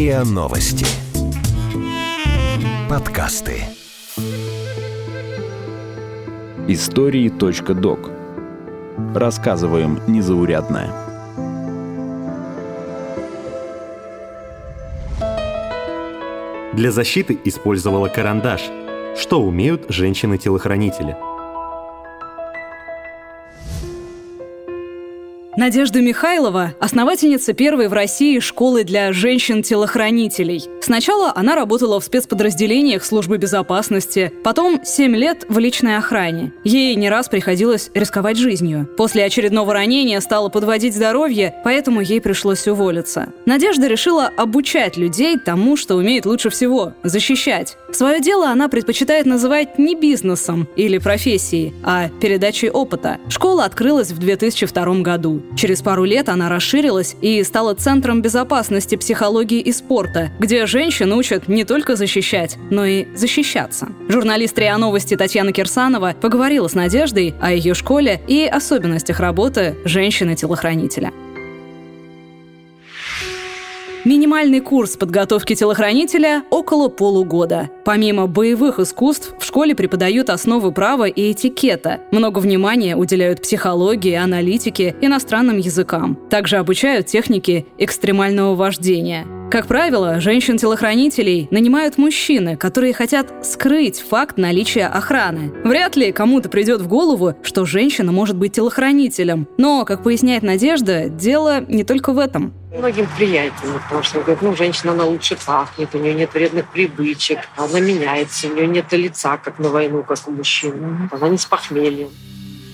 РИА Новости. Подкасты. Истории.док. Рассказываем незаурядное. Для защиты использовала карандаш. Что умеют женщины-телохранители – Надежда Михайлова – основательница первой в России школы для женщин-телохранителей. Сначала она работала в спецподразделениях службы безопасности, потом 7 лет в личной охране. Ей не раз приходилось рисковать жизнью. После очередного ранения стала подводить здоровье, поэтому ей пришлось уволиться. Надежда решила обучать людей тому, что умеет лучше всего – защищать. Свое дело она предпочитает называть не бизнесом или профессией, а передачей опыта. Школа открылась в 2002 году. Через пару лет она расширилась и стала центром безопасности, психологии и спорта, где женщин учат не только защищать, но и защищаться. Журналист РИА Новости Татьяна Кирсанова поговорила с Надеждой о ее школе и особенностях работы женщины-телохранителя. Минимальный курс подготовки телохранителя – около полугода. Помимо боевых искусств, в школе преподают основы права и этикета. Много внимания уделяют психологии, аналитике, иностранным языкам. Также обучают технике экстремального вождения. Как правило, женщин-телохранителей нанимают мужчины, которые хотят скрыть факт наличия охраны. Вряд ли кому-то придет в голову, что женщина может быть телохранителем. Но, как поясняет Надежда, дело не только в этом. Многим приятно, потому что говорят, ну, женщина, она лучше пахнет, у нее нет вредных привычек, она меняется, у нее нет лица, как на войну, как у мужчин, она не с похмельем.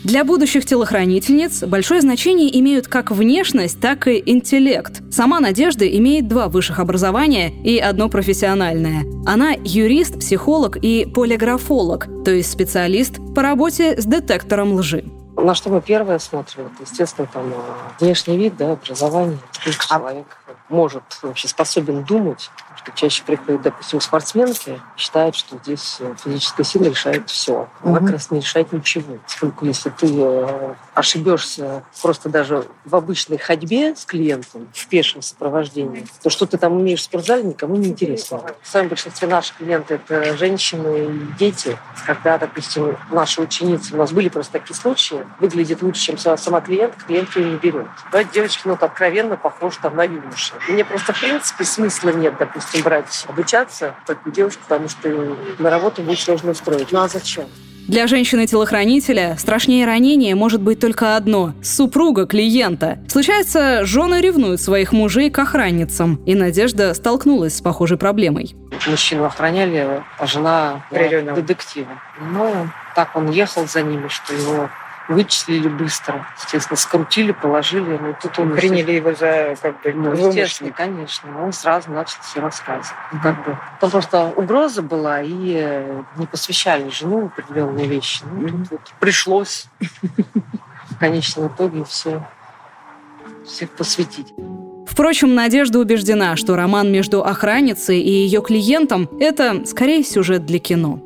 Для будущих телохранительниц большое значение имеют как внешность, так и интеллект. Сама Надежда имеет два высших образования и одно профессиональное. Она юрист, психолог и полиграфолог, то есть специалист по работе с детектором лжи. На что мы первое смотрим? Естественно, там внешний вид, да, образование. Сколько человек может вообще способен думать, что чаще приходят, допустим, спортсменки, считают, что здесь э, физическая сила решает все. Она как раз не решает ничего. Поскольку если ты э, ошибешься просто даже в обычной ходьбе с клиентом, в пешем сопровождении, то что ты там умеешь в спортзале, никому не интересно. В самом большинстве наших клиентов это женщины и дети. Когда, допустим, наши ученицы, у нас были просто такие случаи, выглядит лучше, чем сама клиентка, клиент ее не берет. Давайте девочки, ну, вот откровенно похожи там на юноши. Мне просто, в принципе, смысла нет, допустим, брать обучаться такую девушку, потому что на работу будет сложно устроить. Ну а зачем? Для женщины-телохранителя страшнее ранение может быть только одно – супруга клиента. Случается, жены ревнуют своих мужей к охранницам, и Надежда столкнулась с похожей проблемой. Мужчину охраняли, а жена детектива. Ну, так он ехал за ними, что его вычислили быстро. Естественно, скрутили, положили. Ну, тут он Приняли его за как бы ну, естественно, конечно. Он сразу начал все рассказывать. Ну, как бы. Там просто угроза была, и э, не посвящали жену в определенные вещи. Ну, тут вот пришлось в конечном итоге все, всех посвятить. Впрочем, Надежда убеждена, что роман между охранницей и ее клиентом – это скорее сюжет для кино.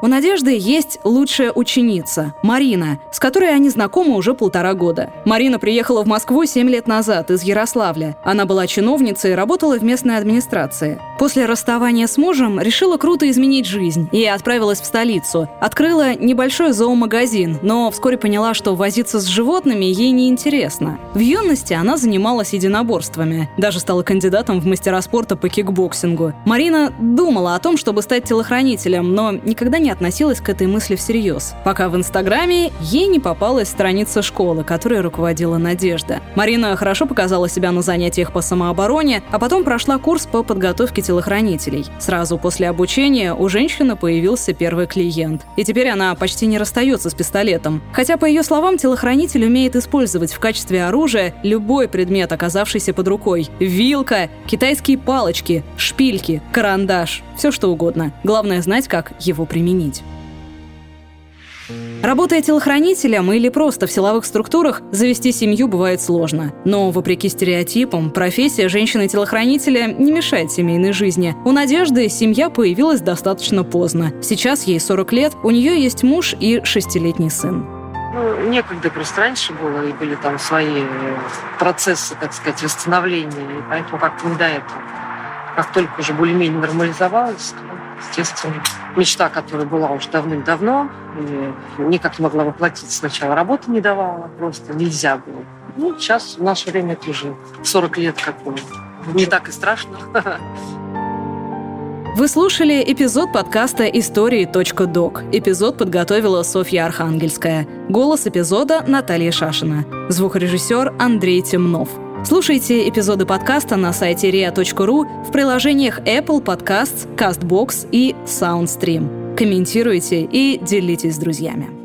У Надежды есть лучшая ученица – Марина, с которой они знакомы уже полтора года. Марина приехала в Москву 7 лет назад из Ярославля. Она была чиновницей и работала в местной администрации. После расставания с мужем решила круто изменить жизнь и отправилась в столицу. Открыла небольшой зоомагазин, но вскоре поняла, что возиться с животными ей не интересно. В юности она занималась единоборствами, даже стала кандидатом в мастера спорта по кикбоксингу. Марина думала о том, чтобы стать телохранителем, но никогда не не относилась к этой мысли всерьез, пока в Инстаграме ей не попалась страница школы, которой руководила Надежда. Марина хорошо показала себя на занятиях по самообороне, а потом прошла курс по подготовке телохранителей. Сразу после обучения у женщины появился первый клиент. И теперь она почти не расстается с пистолетом. Хотя, по ее словам, телохранитель умеет использовать в качестве оружия любой предмет, оказавшийся под рукой. Вилка, китайские палочки, шпильки, карандаш. Все что угодно. Главное знать, как его применить. Работая телохранителем или просто в силовых структурах, завести семью бывает сложно. Но, вопреки стереотипам, профессия женщины-телохранителя не мешает семейной жизни. У Надежды семья появилась достаточно поздно. Сейчас ей 40 лет, у нее есть муж и шестилетний сын. Ну, некогда просто раньше было, и были там свои процессы, так сказать, восстановления, и поэтому как-то не до этого. Как только уже более-менее нормализовалось, естественно, мечта, которая была уже давным-давно, никак не могла воплотиться. Сначала работа не давала, просто нельзя было. Ну, сейчас в наше время это уже 40 лет как не так и страшно. Вы слушали эпизод подкаста «Истории.док». Эпизод подготовила Софья Архангельская. Голос эпизода Наталья Шашина. Звукорежиссер Андрей Темнов. Слушайте эпизоды подкаста на сайте ria.ru в приложениях Apple Podcasts, CastBox и SoundStream. Комментируйте и делитесь с друзьями.